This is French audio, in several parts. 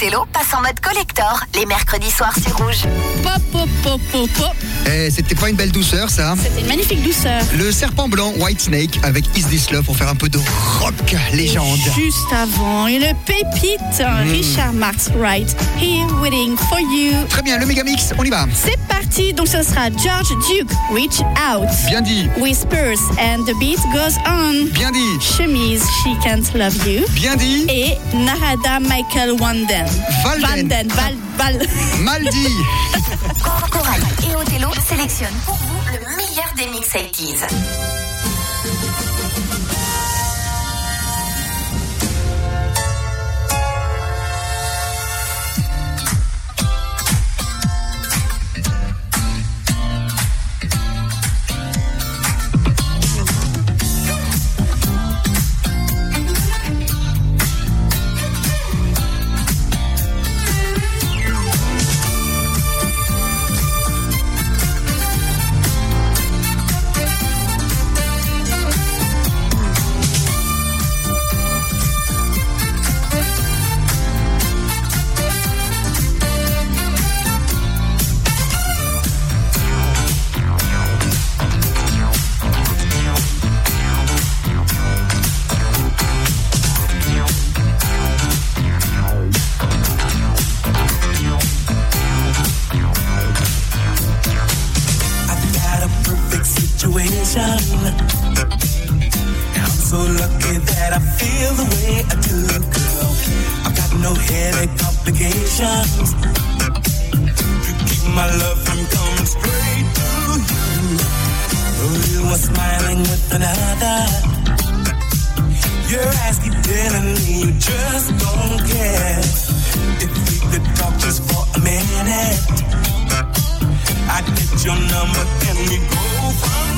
Othello passent en mode collector les mercredis soirs sur Rouge. Eh, c'était pas une belle douceur, ça C'était une magnifique douceur. Le serpent blanc White Snake avec Is This Love pour faire un peu de rock légende. Juste avant, une pépite, Richard Marx Wright, Here Waiting for You. Très bien, le Megamix, on y va. C'est parti, donc ce sera George Duke, Reach Out. Bien dit, Whispers and the beat goes on. bien dit, Chemise, She Can't Love You. bien dit, Et Narada Michael Wanden. Valden. Vanden, Val, Val. mal dit. Coralie et Othello sélectionnent pour vous le meilleur des mix 80s. Situation. I'm so lucky that I feel the way I do, girl. I've got no headache complications. You keep my love from coming straight to you. Though you are smiling with another. Your eyes keep telling me you just don't care. If we could talk just for a minute. I'd get your number and we go from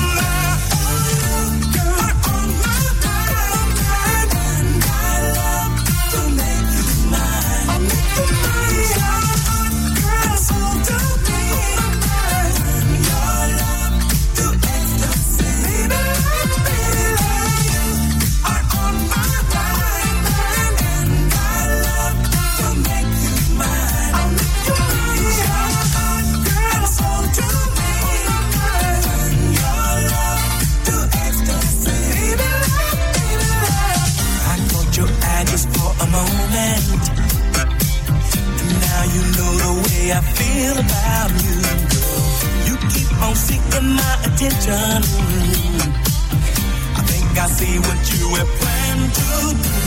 feel about you, girl. You keep on seeking my attention. I think I see what you have planned to do.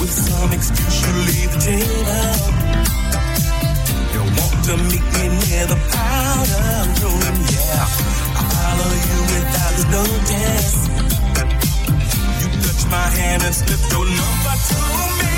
With some excuse, you leave the table. You want to meet me near the powder room, yeah. I follow you without the notice. You touch my hand and slip your number to me.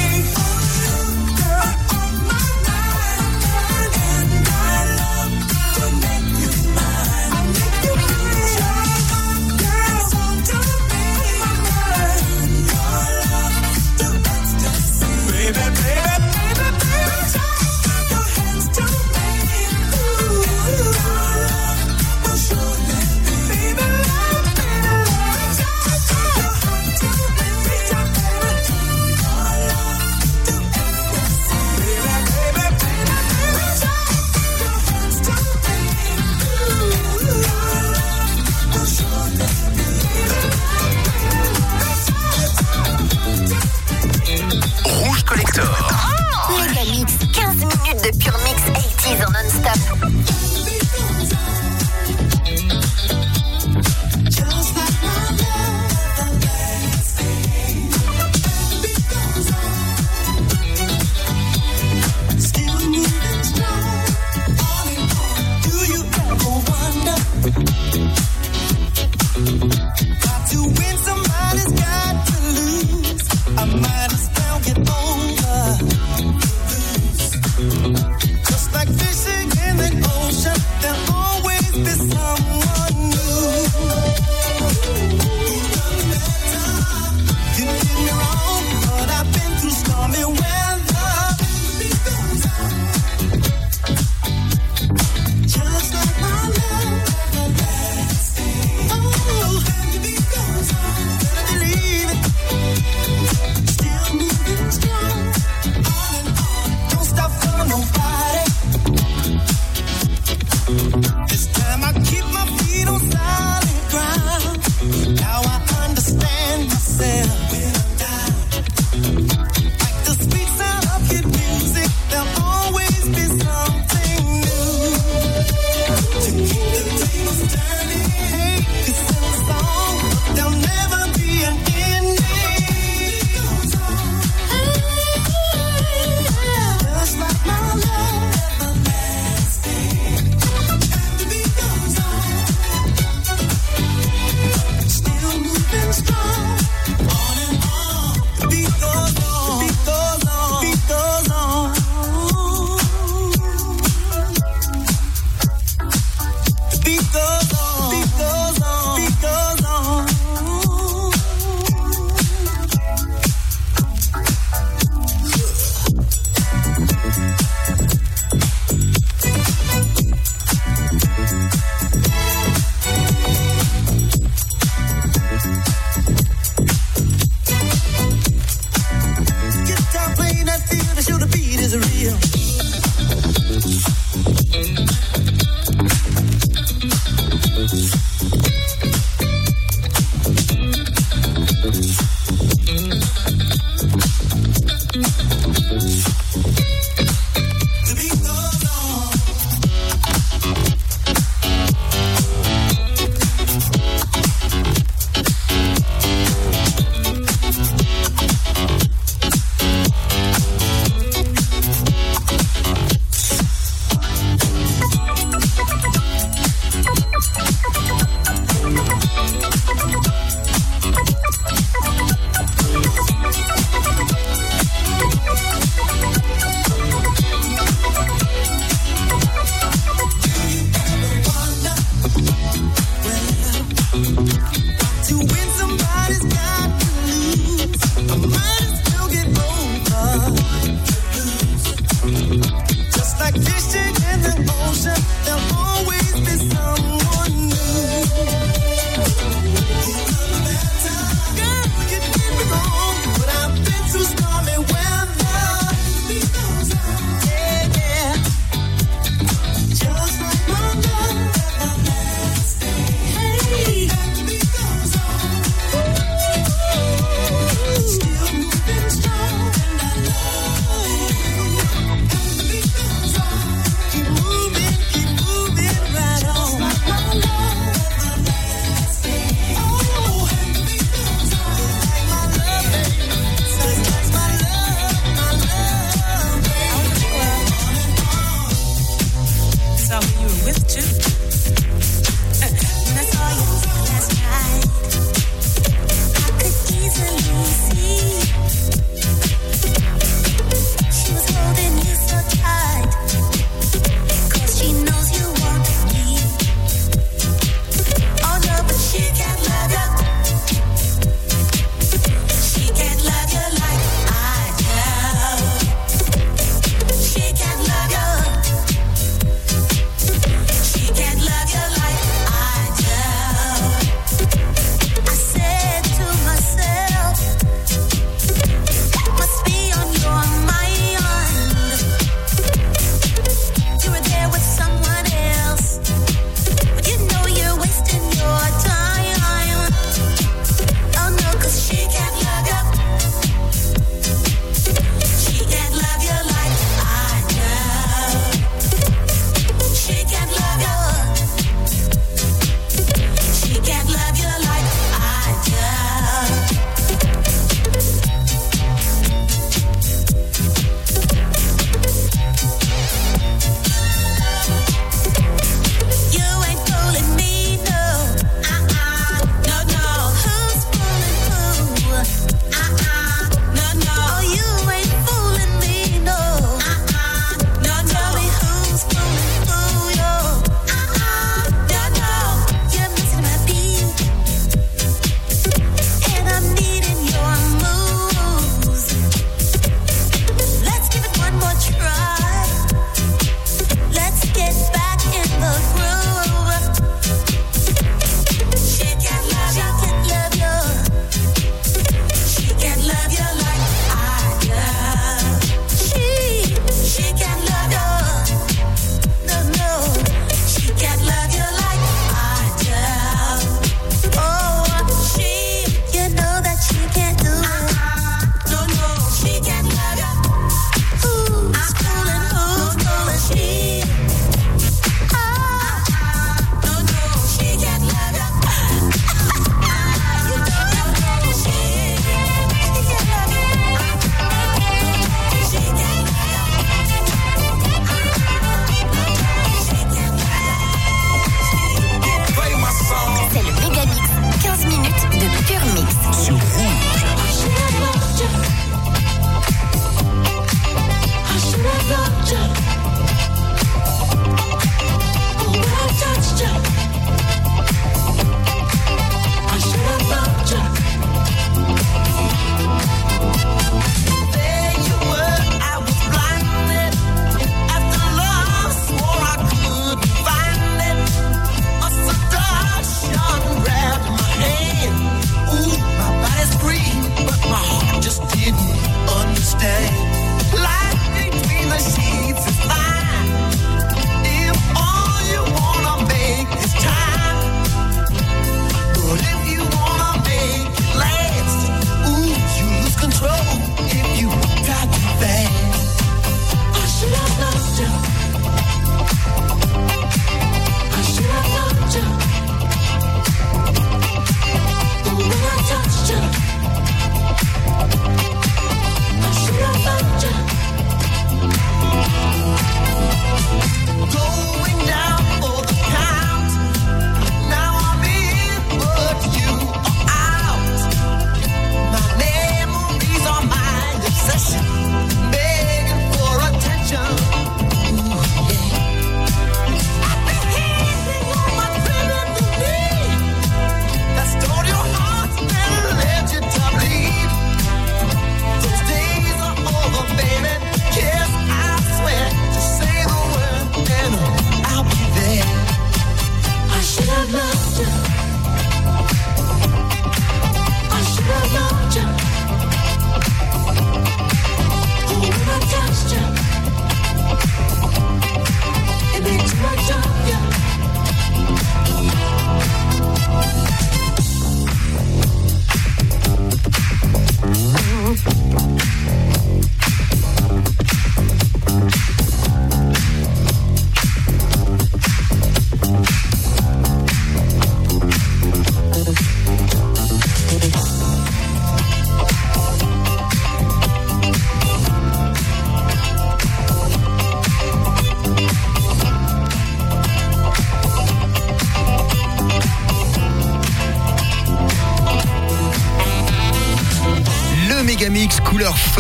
turn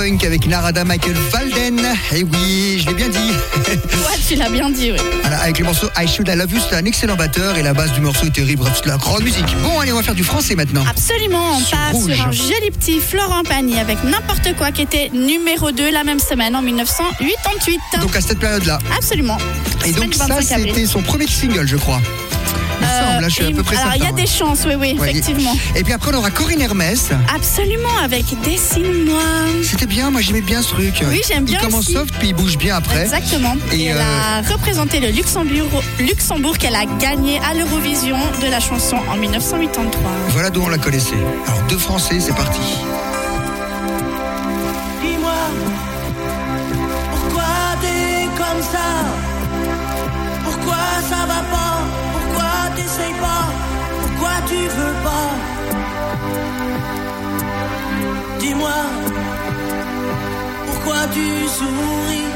funk avec Narada Michael Valden. Eh oui, je l'ai bien dit. Ouais, tu l'as bien dit, oui. Voilà, avec le morceau I Should I Love You, c'est un excellent batteur et la base du morceau est terrible. Bref, c'est la grande musique. Bon, allez, on va faire du français maintenant. Absolument, on Sur part Rouge. sur un joli petit Florent Pagny avec n'importe quoi qui était numéro 2 la même semaine en 1988. Donc à cette période-là. Absolument. Et donc ça, 25 avril. c'était son premier single, je crois. Il me semble, là, je suis à Euh, peu près Alors, il y a des chances, oui, oui, Ouais, effectivement. Et puis après, on aura Corinne Hermès. Absolument, avec Dessine-moi. C'était bien, moi j'aimais bien ce truc. Oui, j'aime bien Il commence aussi. soft, puis il bouge bien après. Exactement. Et, Et elle euh, a représenté le Luxembourg, Luxembourg qu'elle a gagné à l'Eurovision de la chanson en 1983. Voilà d'où on la connaissait. Alors, deux Français, c'est parti. Tu veux pas. Dis-moi, pourquoi tu souris?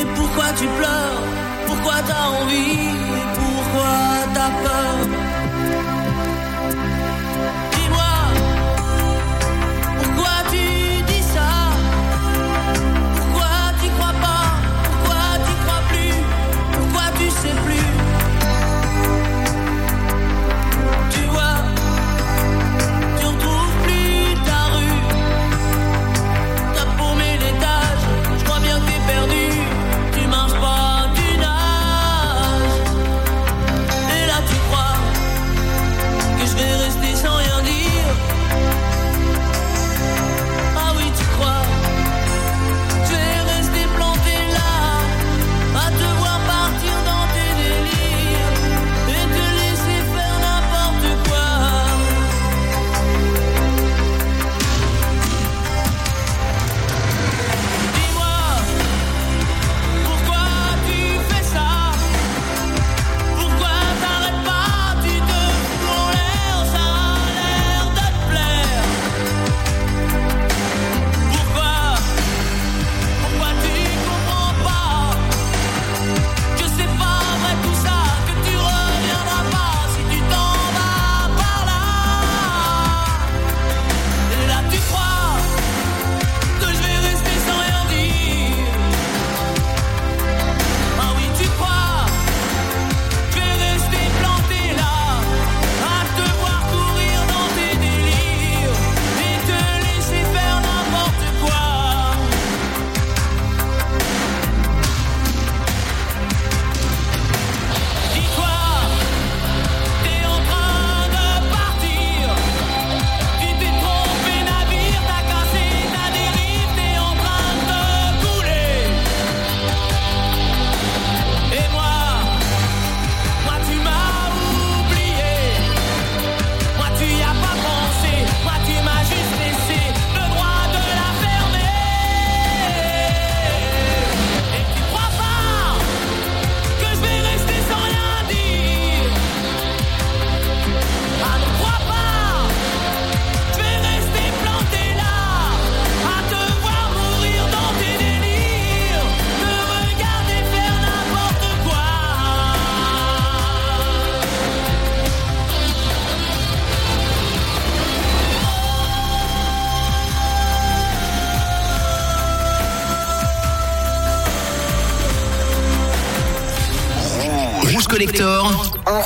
Et pourquoi tu pleures? Pourquoi t'as envie? Pourquoi t'as peur?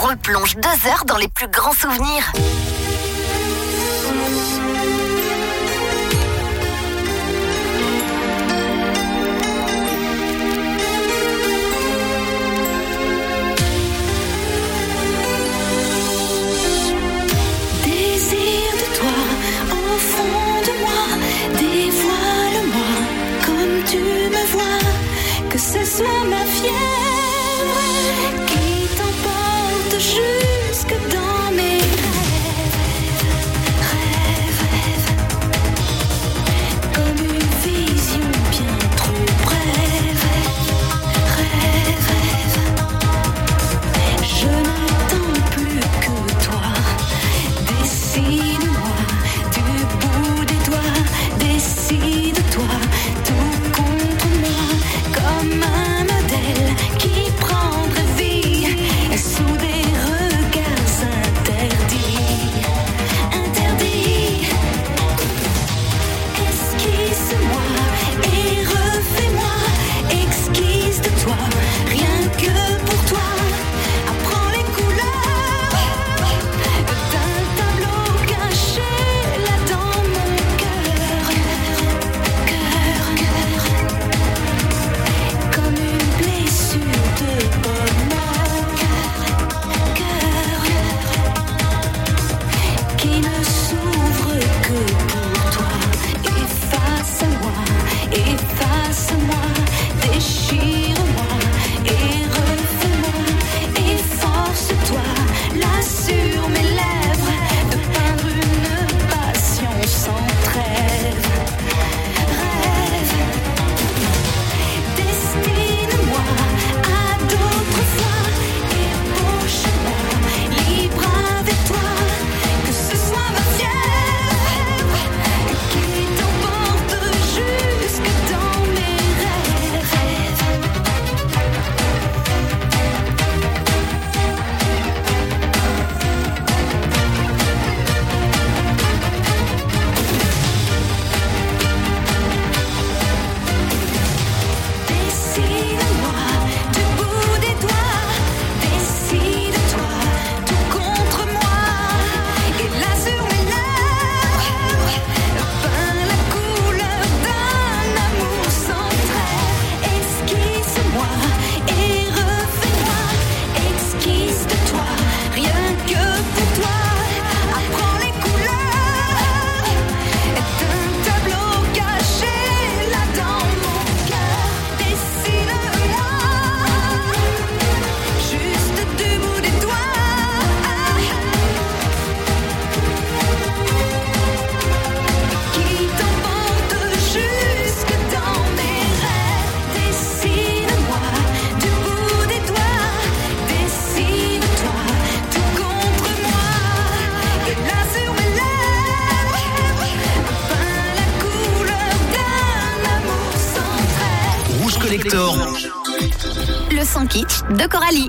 On replonge deux heures dans les plus grands souvenirs. De Coralie.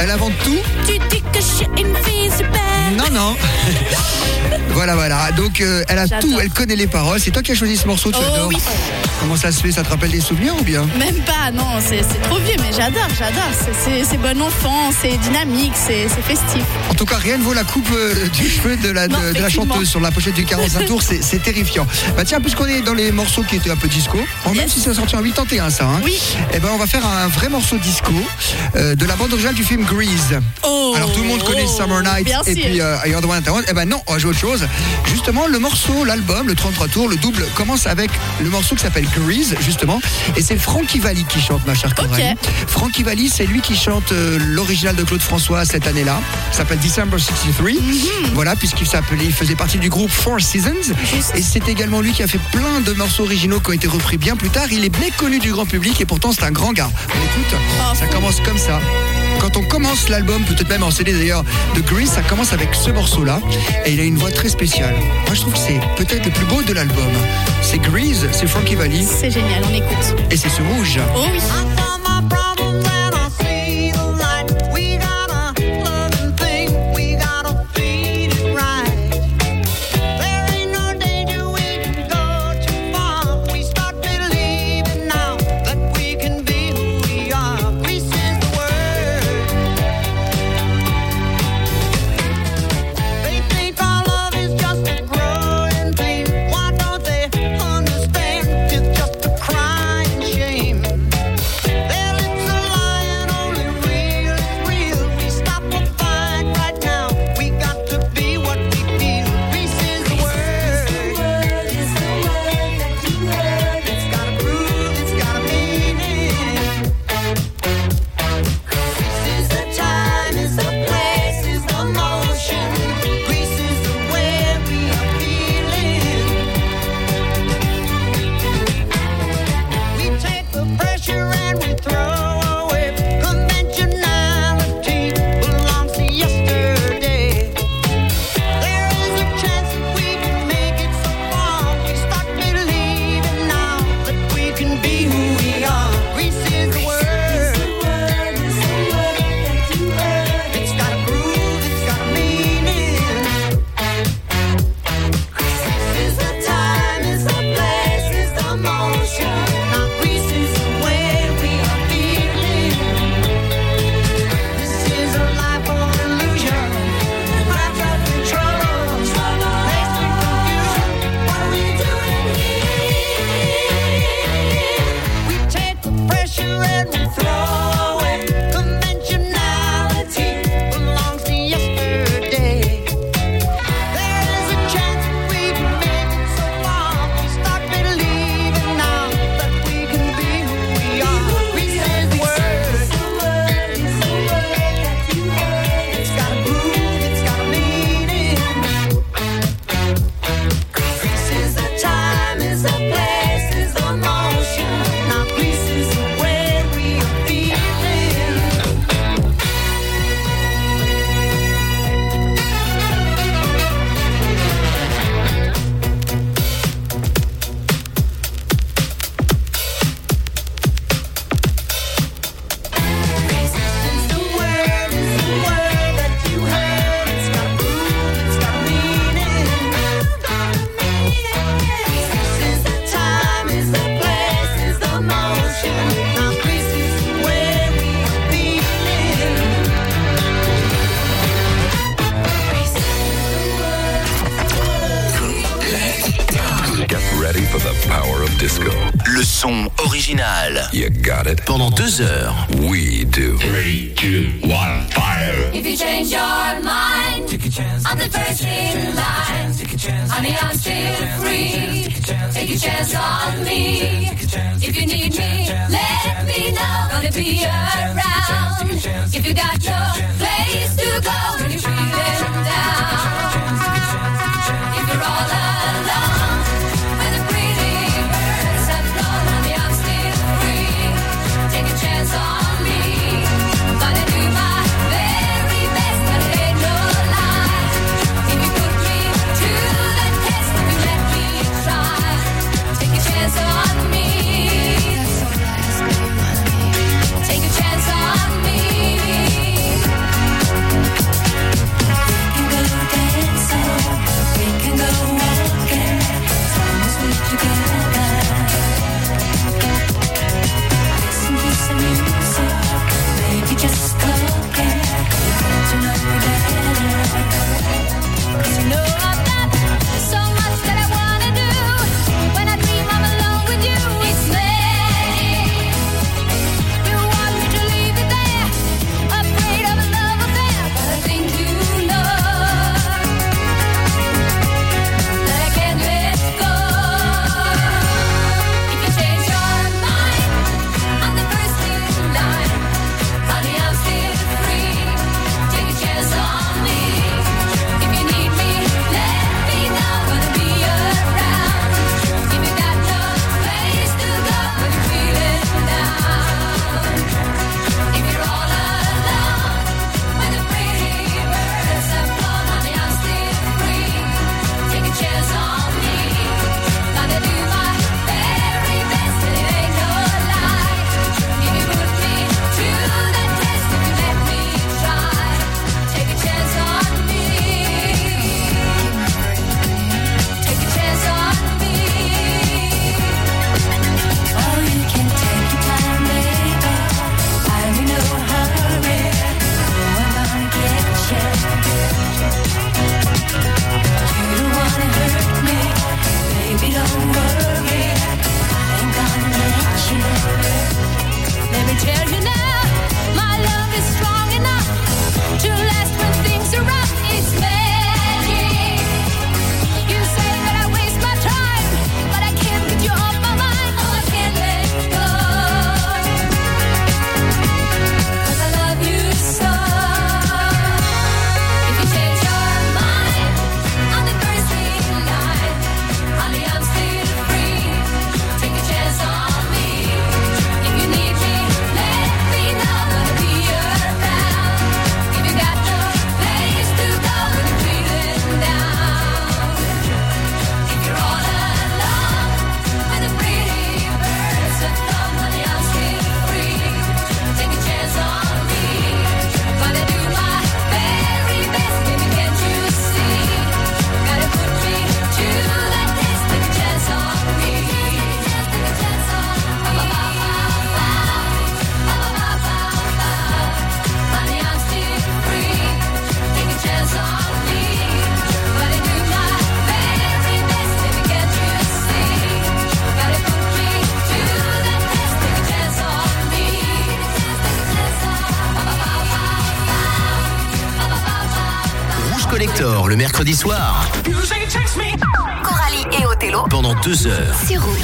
Elle invente tout. Tu dis que je suis une fille super. Non, non. voilà, voilà. Donc, euh, elle a tout. Elle connaît les paroles. C'est toi qui as choisi ce morceau, tu Oh adores. oui. Comment ça se fait Ça te rappelle des souvenirs ou bien? Même pas, non, c'est trop vieux, mais j'adore, j'adore. C'est- bon enfant, c'est dynamique, c'est festif. En tout cas, rien ne vaut la coupe euh, du cheveu de la, de, Non, de la effectivement. chanteuse sur la pochette du 45 tours. C'est terrifiant. Bah tiens, puisqu'on est dans les morceaux qui étaient un peu disco, bon, même Yes. si c'est sorti en 81, ça, hein, Oui. eh ben, on va faire un vrai morceau disco euh, de la bande originale du film Grease. Oh, Alors tout le monde connaît oh, Summer Night et sûr. puis euh, You're the One that. Eh ben non, on va jouer autre chose. Justement, le morceau, l'album, le 33 tours, le double, commence avec le morceau qui s'appelle Grease, justement. Et c'est Frankie Valli qui chante, ma chère Coralie. Frankie Valli, c'est lui qui chante euh, l'original de Claude François cette année-là. Ça s'appelle December 63. Voilà, puisqu'il s'appelait, il faisait partie du groupe Four Seasons. Et c'est également lui qui a fait plein de morceaux originaux qui ont été repris bien plus tard. Il est bien connu du grand public et pourtant c'est un grand gars. On écoute, Oh, ça commence comme ça. Quand on commence l'album, peut-être même en CD d'ailleurs, de Grease, ça commence avec ce morceau-là. Et il a une voix très spéciale. Moi je trouve que c'est peut-être le plus beau de l'album. C'est Grease, c'est Frankie Valli C'est génial, on écoute. et c'est ce rouge. Oh oui. You got it. Pendant deux heures. We do. Three, two, one, fire. If you change your mind, I'm the first in line. Honey, I'm still free. Take a chance on me. If you need me, let me know. Gonna be around. If you got no place to go when you're feeling down. If you're all alone, Le mercredi soir. Coralie et Othello pendant deux heures. Sur Rouge.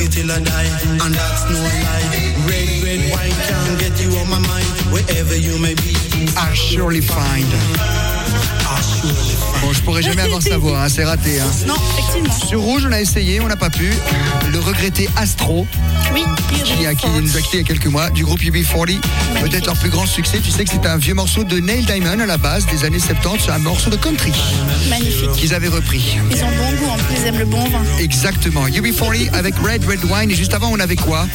You till I die, and that's no lie. Red, red wine can't get you on my mind, wherever you may be. I surely find. I surely find. Bon, je pourrais jamais avoir sa voix, hein, c'est raté. hein. Non, effectivement. Sur Rouge, on a essayé, on n'a pas pu. Le regretté Astro, Oui, qui a, qui nous a quitté il y a quelques mois, du groupe UB40. Peut-être leur plus grand succès, tu sais que c'est un vieux morceau de Neil Diamond à la base, des années 70, c'est un morceau de country Magnifique. qu'ils avaient repris. Ils ont bon goût, en plus, ils aiment le bon vin. Exactement. UB40 avec Red Red Wine, et juste avant, on avait quoi?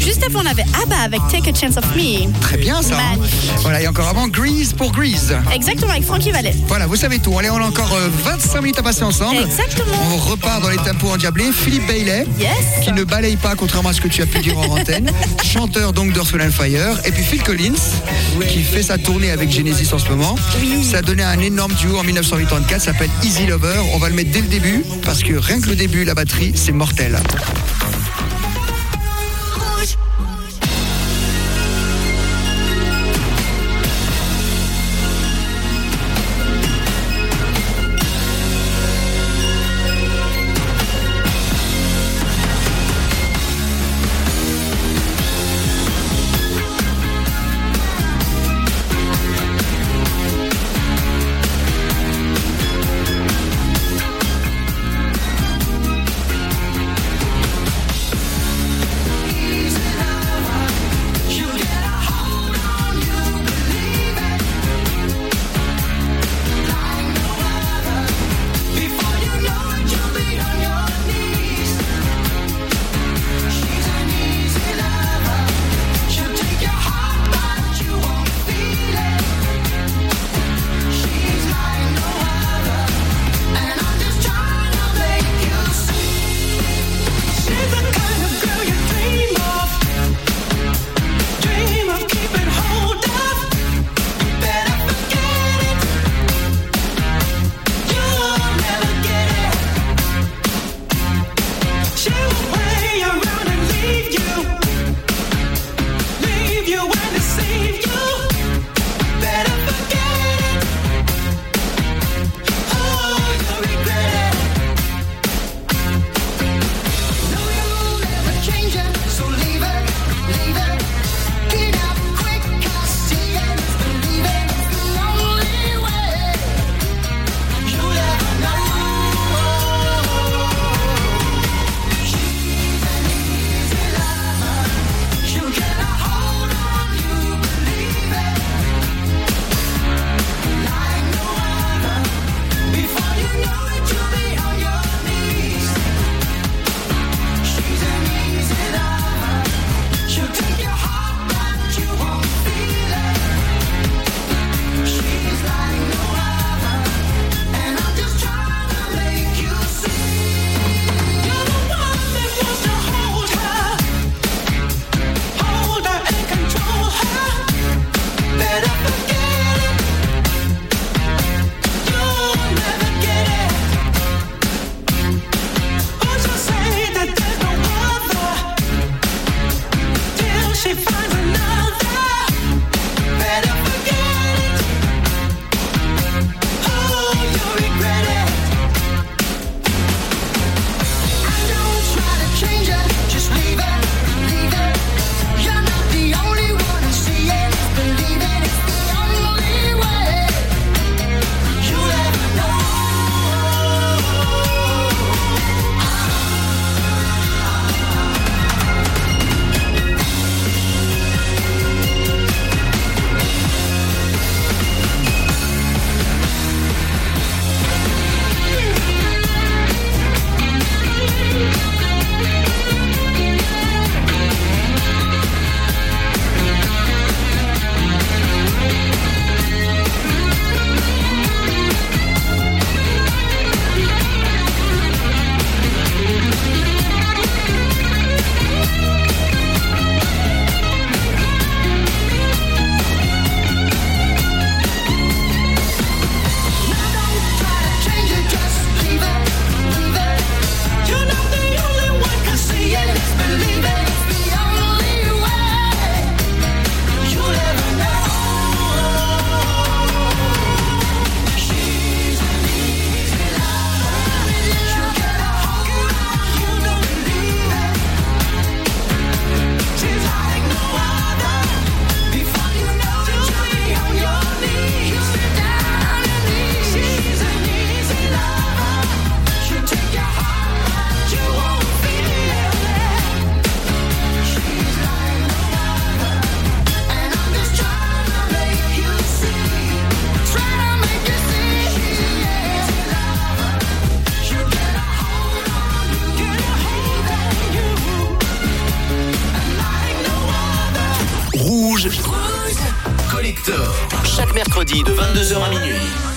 Juste avant, on avait ABBA avec Take a Chance of Me. Très bien ça. hein Magnifique. voilà, et encore avant, Grease pour Grease. Exactement, avec Frankie Vallet. Voilà, vous savez tout. Allez, on a encore euh, 25 minutes à passer ensemble. Exactement. On repart dans les tempos endiablés. Philippe Bailey, Yes. qui ne balaye pas, contrairement à ce que tu as pu dire en antenne. Chanteur donc and Fire. Et puis Phil Collins, qui fait sa tournée avec Genesis en ce moment. Ça a donné un énorme duo en 1984, ça s'appelle Easy Lover. On va le mettre dès le début, parce que rien que le début, la batterie, c'est mortel. De 22h à minuit.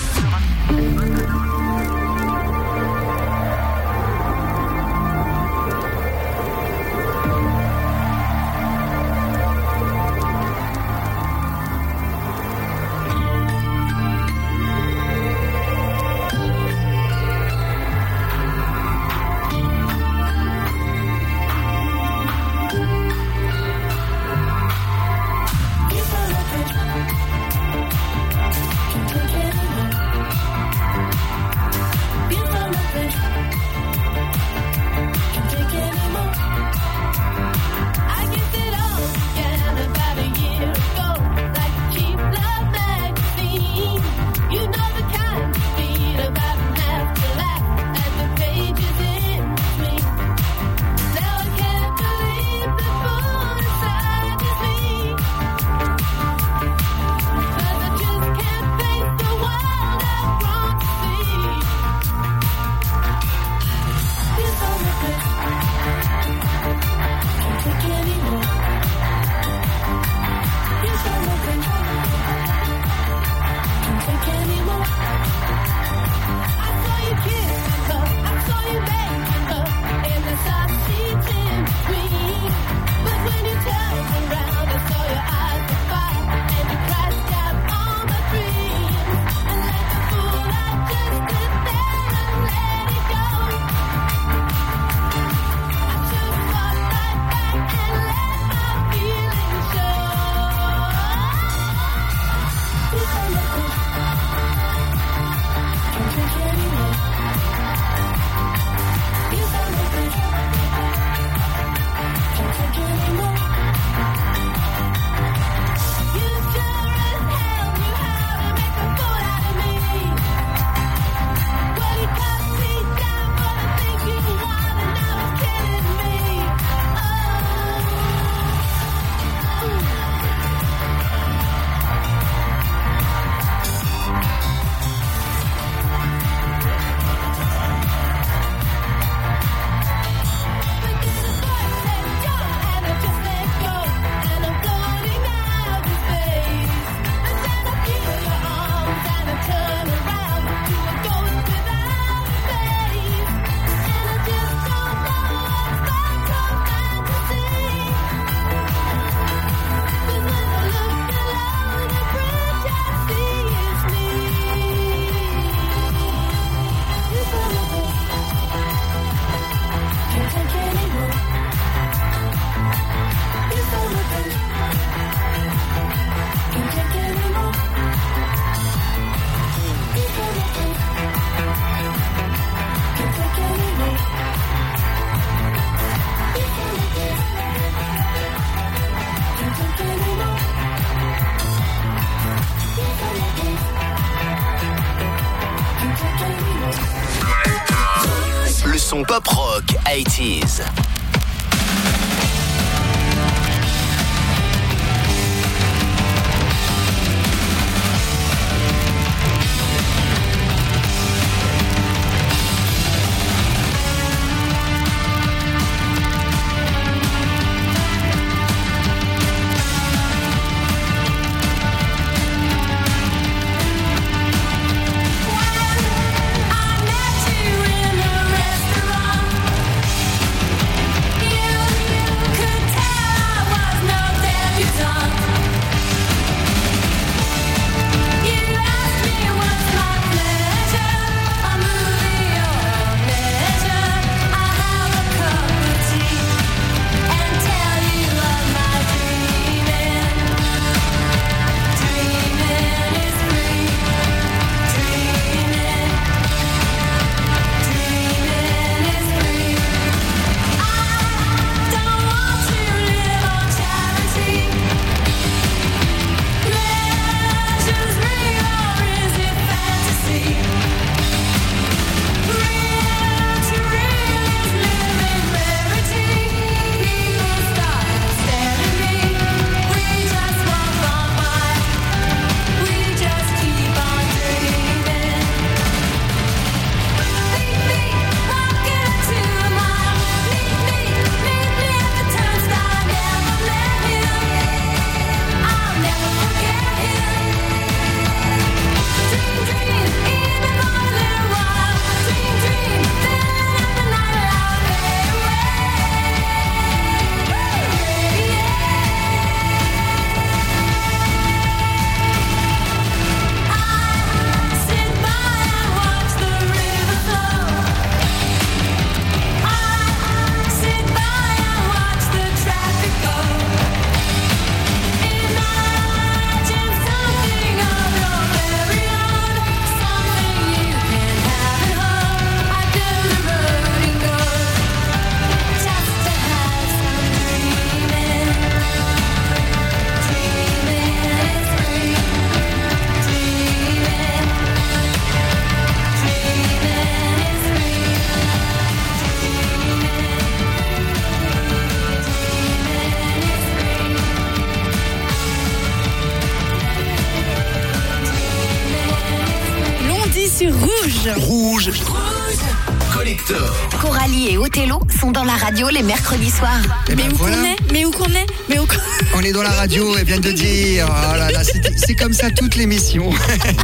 Sont dans la radio les mercredis soirs. Eh Mais ben où voilà. qu'on est? Mais où qu'on est? Mais où qu'on On est dans la radio, elle vient de dire. Oh là là, c'est comme ça toute l'émission.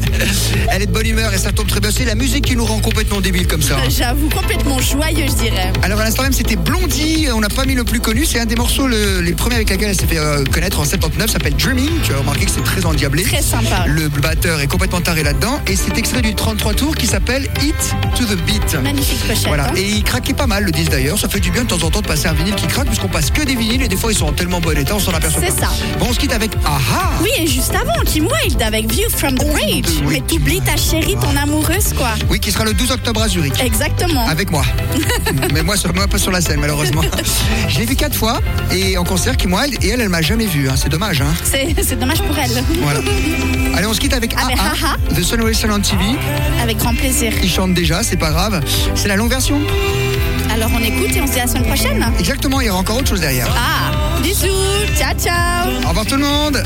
Elle est de bonne humeur et ça tombe très bien. C'est la musique qui nous rend complètement débiles comme ça. J'avoue, complètement joyeux, je dirais. Alors à l'instant même c'était Blondie, on n'a pas mis le plus connu, c'est un des morceaux le- les premiers avec lesquels elle s'est fait euh, connaître en 79, ça s'appelle Dreaming, tu as remarqué que c'est très endiablé. Très sympa. Le batteur est complètement taré là-dedans et c'est extrait du 33 tours qui s'appelle Hit to the Beat. Magnifique pochette. Voilà, hein. et il craquait pas mal le disque d'ailleurs, ça fait du bien de temps en temps de passer un vinyle qui craque puisqu'on passe que des vinyles et des fois ils sont en tellement bon état, on s'en aperçoit C'est pas. ça. Bon, on se quitte avec Aha Oui, et juste avant, Kim Wilde avec View from the Bridge. oui. Mais t'oublies ta chérie, ton amoureuse, quoi. Oui, qui sera le 12 octobre à Zurich. Exactement. Avec moi. Mais moi, sur, moi, pas sur la scène, malheureusement. Je l'ai vu quatre fois et en concert, Kim Wilde, et elle, elle m'a jamais vu. hein. C'est dommage. Hein. C'est c'est dommage pour elle. Voilà. Allez, on se quitte avec AA, Aha. The Sunway Salon TV. Avec grand plaisir. Il chante déjà, c'est pas grave. C'est la longue version. Alors on écoute et on se dit à la semaine prochaine. Exactement, il y aura encore autre chose derrière. Ah, bisous, ciao ciao. Au revoir tout le monde.